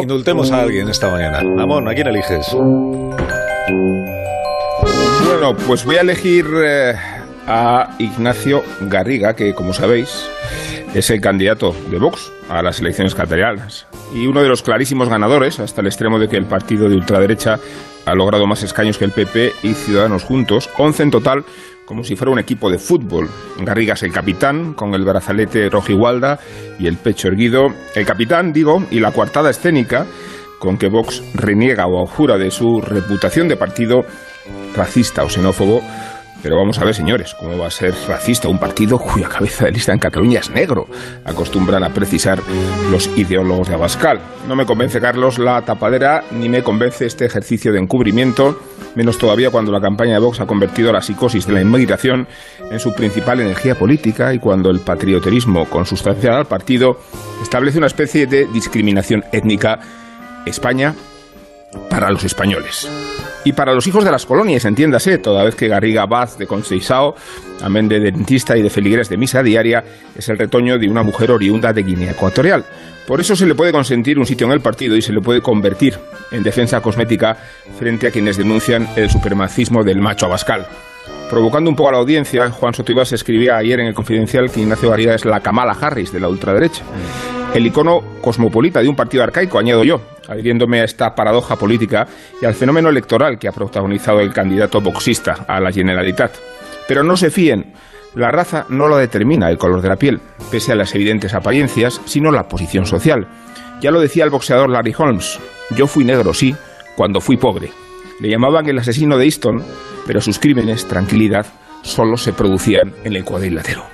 Indultemos a alguien esta mañana. Amón, ¿a quién eliges? Bueno, pues voy a elegir eh, a Ignacio Garriga, que como sabéis es el candidato de Vox a las elecciones catalanas y uno de los clarísimos ganadores, hasta el extremo de que el partido de ultraderecha ha logrado más escaños que el PP y Ciudadanos juntos, 11 en total, como si fuera un equipo de fútbol. Garriga es el capitán, con el brazalete rojigualda y el pecho erguido. El capitán, digo, y la coartada escénica con que Vox reniega o jura de su reputación de partido racista o xenófobo pero vamos a ver, señores, ¿cómo va a ser racista un partido cuya cabeza de lista en Cataluña es negro? Acostumbran a precisar los ideólogos de Abascal. No me convence, Carlos, la tapadera, ni me convence este ejercicio de encubrimiento, menos todavía cuando la campaña de Vox ha convertido la psicosis de la inmigración en su principal energía política y cuando el patrioterismo consustancial al partido establece una especie de discriminación étnica España para los españoles. Y para los hijos de las colonias, entiéndase, toda vez que Garriga Vaz de Conceição, amén de dentista y de feligres de misa diaria, es el retoño de una mujer oriunda de Guinea Ecuatorial. Por eso se le puede consentir un sitio en el partido y se le puede convertir en defensa cosmética frente a quienes denuncian el supremacismo del macho abascal. Provocando un poco a la audiencia, Juan Sotoibas escribía ayer en el Confidencial que Ignacio Garriga es la Kamala Harris de la ultraderecha. El icono cosmopolita de un partido arcaico, añado yo, adhiriéndome a esta paradoja política y al fenómeno electoral que ha protagonizado el candidato boxista a la Generalitat. Pero no se fíen, la raza no lo determina el color de la piel, pese a las evidentes apariencias, sino la posición social. Ya lo decía el boxeador Larry Holmes, yo fui negro, sí, cuando fui pobre. Le llamaban el asesino de Easton, pero sus crímenes, tranquilidad, solo se producían en el cuadrilátero.